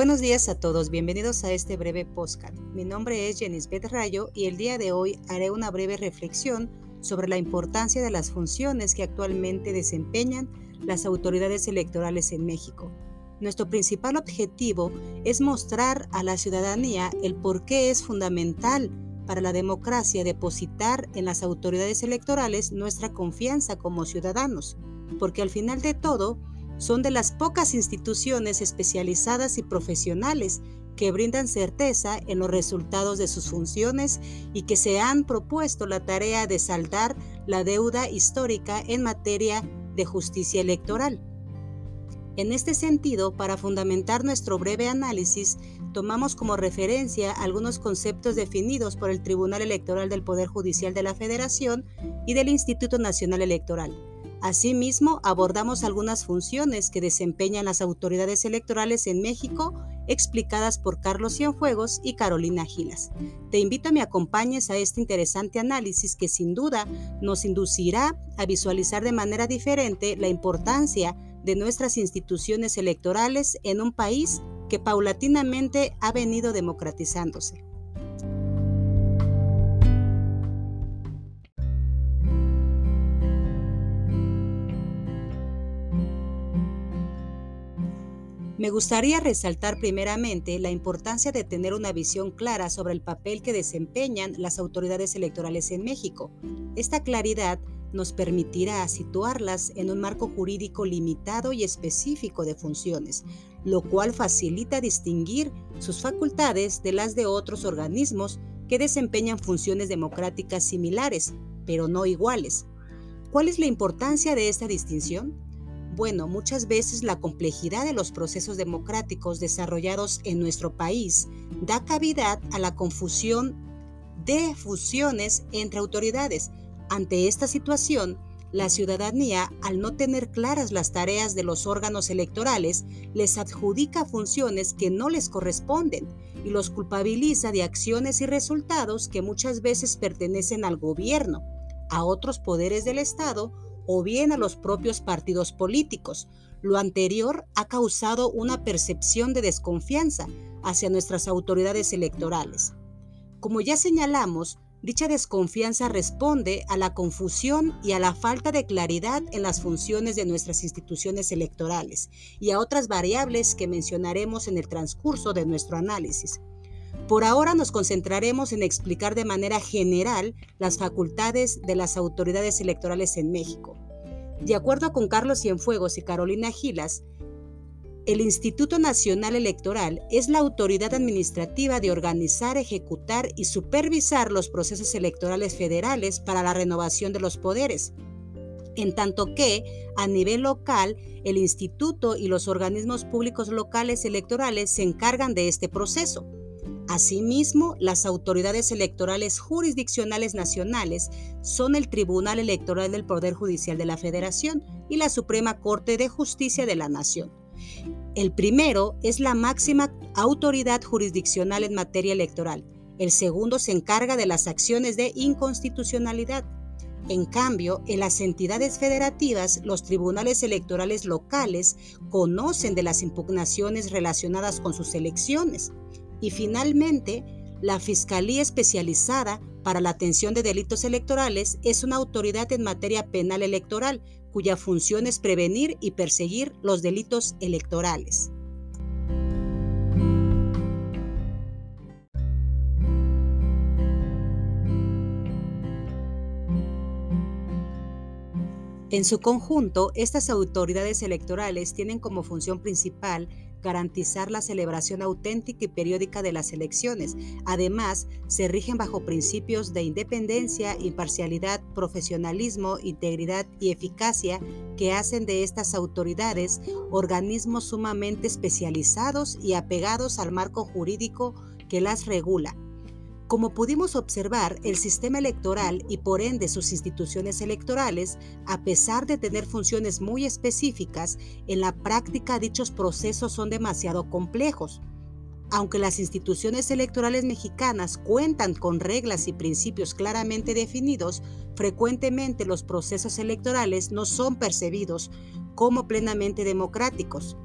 Buenos días a todos, bienvenidos a este breve postcard. Mi nombre es Jenisbeth Rayo y el día de hoy haré una breve reflexión sobre la importancia de las funciones que actualmente desempeñan las autoridades electorales en México. Nuestro principal objetivo es mostrar a la ciudadanía el por qué es fundamental para la democracia depositar en las autoridades electorales nuestra confianza como ciudadanos, porque al final de todo, son de las pocas instituciones especializadas y profesionales que brindan certeza en los resultados de sus funciones y que se han propuesto la tarea de saldar la deuda histórica en materia de justicia electoral. En este sentido, para fundamentar nuestro breve análisis, tomamos como referencia algunos conceptos definidos por el Tribunal Electoral del Poder Judicial de la Federación y del Instituto Nacional Electoral Asimismo, abordamos algunas funciones que desempeñan las autoridades electorales en México, explicadas por Carlos Cienfuegos y Carolina Gilas. Te invito a que me acompañes a este interesante análisis que sin duda nos inducirá a visualizar de manera diferente la importancia de nuestras instituciones electorales en un país que paulatinamente ha venido democratizándose. Me gustaría resaltar primeramente la importancia de tener una visión clara sobre el papel que desempeñan las autoridades electorales en México. Esta claridad nos permitirá situarlas en un marco jurídico limitado y específico de funciones, lo cual facilita distinguir sus facultades de las de otros organismos que desempeñan funciones democráticas similares, pero no iguales. ¿Cuál es la importancia de esta distinción? Bueno, muchas veces la complejidad de los procesos democráticos desarrollados en nuestro país da cavidad a la confusión de fusiones entre autoridades. Ante esta situación, la ciudadanía, al no tener claras las tareas de los órganos electorales, les adjudica funciones que no les corresponden y los culpabiliza de acciones y resultados que muchas veces pertenecen al gobierno, a otros poderes del Estado o bien a los propios partidos políticos. Lo anterior ha causado una percepción de desconfianza hacia nuestras autoridades electorales. Como ya señalamos, dicha desconfianza responde a la confusión y a la falta de claridad en las funciones de nuestras instituciones electorales y a otras variables que mencionaremos en el transcurso de nuestro análisis. Por ahora nos concentraremos en explicar de manera general las facultades de las autoridades electorales en México. De acuerdo con Carlos Cienfuegos y Carolina Gilas, el Instituto Nacional Electoral es la autoridad administrativa de organizar, ejecutar y supervisar los procesos electorales federales para la renovación de los poderes, en tanto que, a nivel local, el instituto y los organismos públicos locales electorales se encargan de este proceso. Asimismo, las autoridades electorales jurisdiccionales nacionales son el Tribunal Electoral del Poder Judicial de la Federación y la Suprema Corte de Justicia de la Nación. El primero es la máxima autoridad jurisdiccional en materia electoral. El segundo se encarga de las acciones de inconstitucionalidad. En cambio, en las entidades federativas, los tribunales electorales locales conocen de las impugnaciones relacionadas con sus elecciones. Y finalmente, la Fiscalía Especializada para la Atención de Delitos Electorales es una autoridad en materia penal electoral cuya función es prevenir y perseguir los delitos electorales. En su conjunto, estas autoridades electorales tienen como función principal garantizar la celebración auténtica y periódica de las elecciones. Además, se rigen bajo principios de independencia, imparcialidad, profesionalismo, integridad y eficacia que hacen de estas autoridades organismos sumamente especializados y apegados al marco jurídico que las regula como pudimos observar, el sistema electoral y por ende sus instituciones electorales, a pesar de tener funciones muy específicas, en la práctica dichos procesos son demasiado complejos. Aunque las instituciones electorales mexicanas cuentan con reglas y principios claramente definidos, frecuentemente los procesos electorales no son percibidos como plenamente democráticos.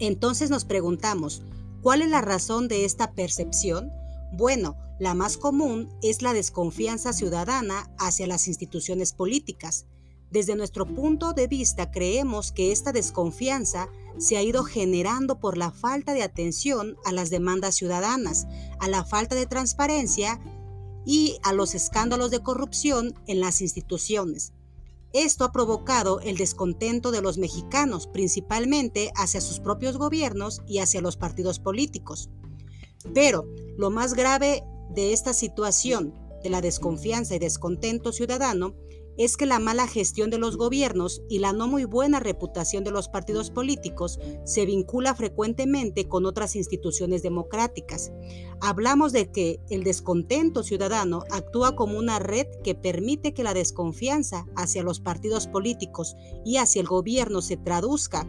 Entonces nos preguntamos, ¿Cuál es la razón de esta percepción? Bueno, la más común es la desconfianza ciudadana hacia las instituciones políticas. Desde nuestro punto de vista creemos que esta desconfianza se ha ido generando por la falta de atención a las demandas ciudadanas, a la falta de transparencia y a los escándalos de corrupción en las instituciones. Esto ha provocado el descontento de los mexicanos, principalmente hacia sus propios gobiernos y hacia los partidos políticos. Pero lo más grave de esta situación de la desconfianza y descontento ciudadano es que la mala gestión de los gobiernos y la no muy buena reputación de los partidos políticos se vincula frecuentemente con otras instituciones democráticas. Hablamos de que el descontento ciudadano actúa como una red que permite que la desconfianza hacia los partidos políticos y hacia el gobierno se traduzca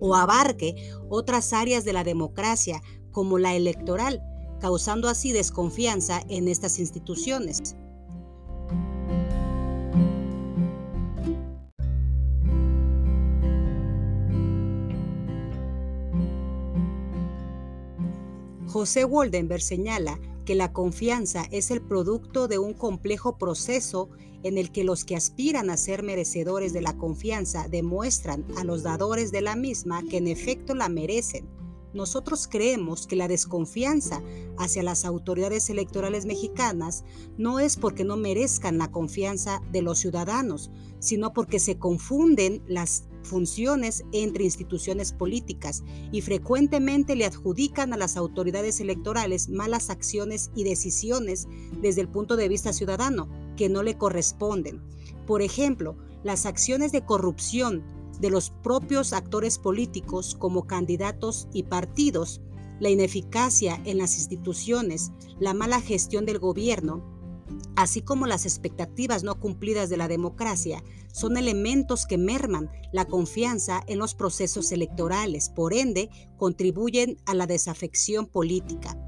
o abarque otras áreas de la democracia, como la electoral, causando así desconfianza en estas instituciones. José Woldenberg señala que la confianza es el producto de un complejo proceso en el que los que aspiran a ser merecedores de la confianza demuestran a los dadores de la misma que en efecto la merecen nosotros creemos que la desconfianza hacia las autoridades electorales mexicanas no es porque no merezcan la confianza de los ciudadanos, sino porque se confunden las funciones entre instituciones políticas y frecuentemente le adjudican a las autoridades electorales malas acciones y decisiones desde el punto de vista ciudadano que no le corresponden. Por ejemplo, las acciones de corrupción de los propios actores políticos como candidatos y partidos, la ineficacia en las instituciones, la mala gestión del gobierno, así como las expectativas no cumplidas de la democracia, son elementos que merman la confianza en los procesos electorales, por ende, contribuyen a la desafección política.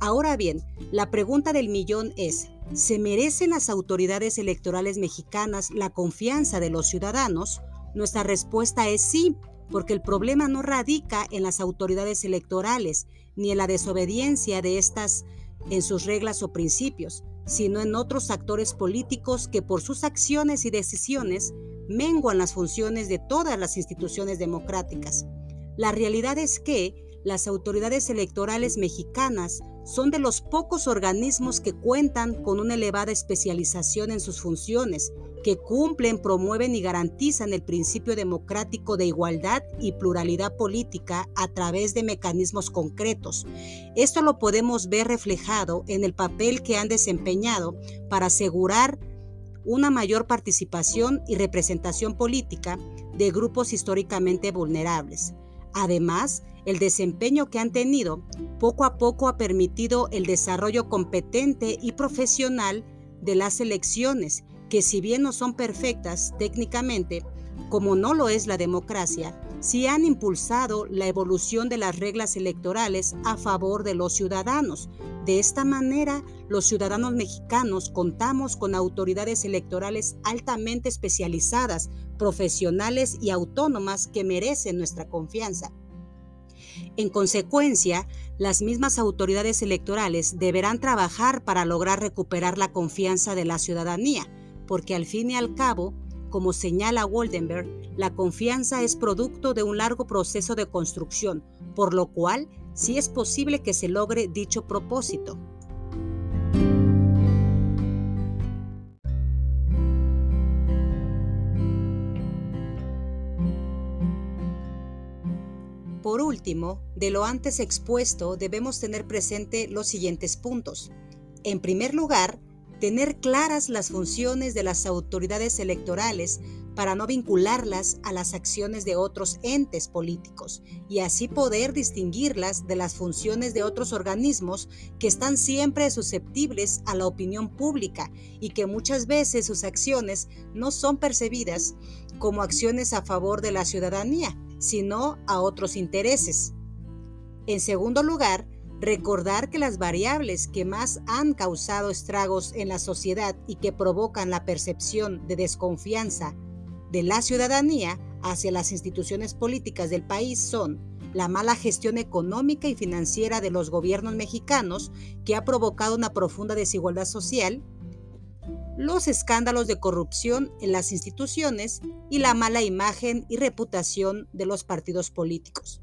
Ahora bien, la pregunta del millón es, ¿se merecen las autoridades electorales mexicanas la confianza de los ciudadanos? Nuestra respuesta es sí, porque el problema no radica en las autoridades electorales ni en la desobediencia de estas en sus reglas o principios, sino en otros actores políticos que por sus acciones y decisiones menguan las funciones de todas las instituciones democráticas. La realidad es que las autoridades electorales mexicanas son de los pocos organismos que cuentan con una elevada especialización en sus funciones, que cumplen, promueven y garantizan el principio democrático de igualdad y pluralidad política a través de mecanismos concretos. Esto lo podemos ver reflejado en el papel que han desempeñado para asegurar una mayor participación y representación política de grupos históricamente vulnerables. Además, el desempeño que han tenido poco a poco ha permitido el desarrollo competente y profesional de las elecciones, que si bien no son perfectas técnicamente, como no lo es la democracia, sí han impulsado la evolución de las reglas electorales a favor de los ciudadanos. De esta manera, los ciudadanos mexicanos contamos con autoridades electorales altamente especializadas, profesionales y autónomas que merecen nuestra confianza. En consecuencia, las mismas autoridades electorales deberán trabajar para lograr recuperar la confianza de la ciudadanía, porque al fin y al cabo, como señala Waldenberg, la confianza es producto de un largo proceso de construcción, por lo cual sí es posible que se logre dicho propósito. Por último, de lo antes expuesto debemos tener presente los siguientes puntos. En primer lugar, tener claras las funciones de las autoridades electorales para no vincularlas a las acciones de otros entes políticos y así poder distinguirlas de las funciones de otros organismos que están siempre susceptibles a la opinión pública y que muchas veces sus acciones no son percibidas como acciones a favor de la ciudadanía, sino a otros intereses. En segundo lugar, recordar que las variables que más han causado estragos en la sociedad y que provocan la percepción de desconfianza de la ciudadanía hacia las instituciones políticas del país son la mala gestión económica y financiera de los gobiernos mexicanos que ha provocado una profunda desigualdad social, los escándalos de corrupción en las instituciones y la mala imagen y reputación de los partidos políticos.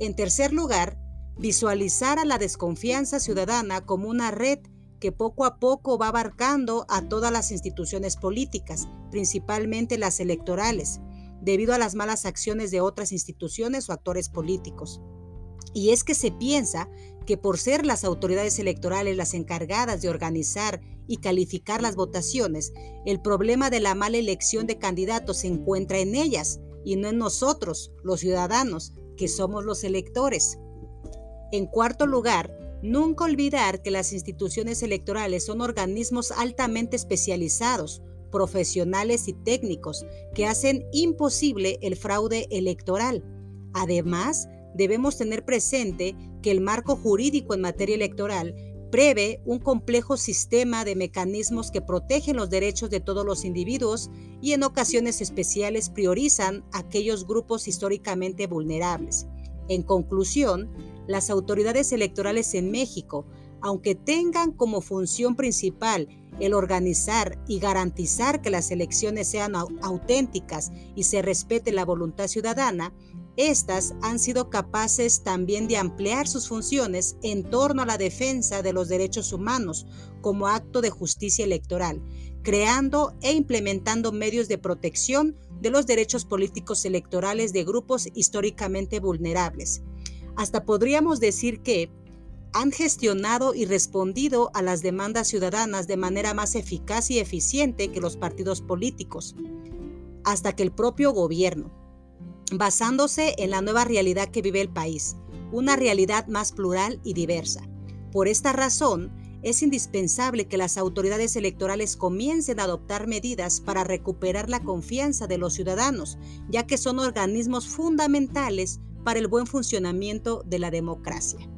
En tercer lugar, visualizar a la desconfianza ciudadana como una red que poco a poco va abarcando a todas las instituciones políticas, principalmente las electorales, debido a las malas acciones de otras instituciones o actores políticos. Y es que se piensa que por ser las autoridades electorales las encargadas de organizar y calificar las votaciones, el problema de la mala elección de candidatos se encuentra en ellas y no en nosotros, los ciudadanos, que somos los electores. En cuarto lugar, nunca olvidar que las instituciones electorales son organismos altamente especializados, profesionales y técnicos que hacen imposible el fraude electoral. Además, debemos tener presente que el marco jurídico en materia electoral prevé un complejo sistema de mecanismos que protegen los derechos de todos los individuos y en ocasiones especiales priorizan aquellos grupos históricamente vulnerables. En conclusión, las autoridades electorales en México, aunque tengan como función principal el organizar y garantizar que las elecciones sean auténticas y se respete la voluntad ciudadana, estas han sido capaces también de ampliar sus funciones en torno a la defensa de los derechos humanos como acto de justicia electoral, creando e implementando medios de protección de los derechos políticos electorales de grupos históricamente vulnerables. Hasta podríamos decir que han gestionado y respondido a las demandas ciudadanas de manera más eficaz y eficiente que los partidos políticos, hasta que el propio gobierno, basándose en la nueva realidad que vive el país, una realidad más plural y diversa. Por esta razón, es indispensable que las autoridades electorales comiencen a adoptar medidas para recuperar la confianza de los ciudadanos, ya que son organismos fundamentales para el buen funcionamiento de la democracia.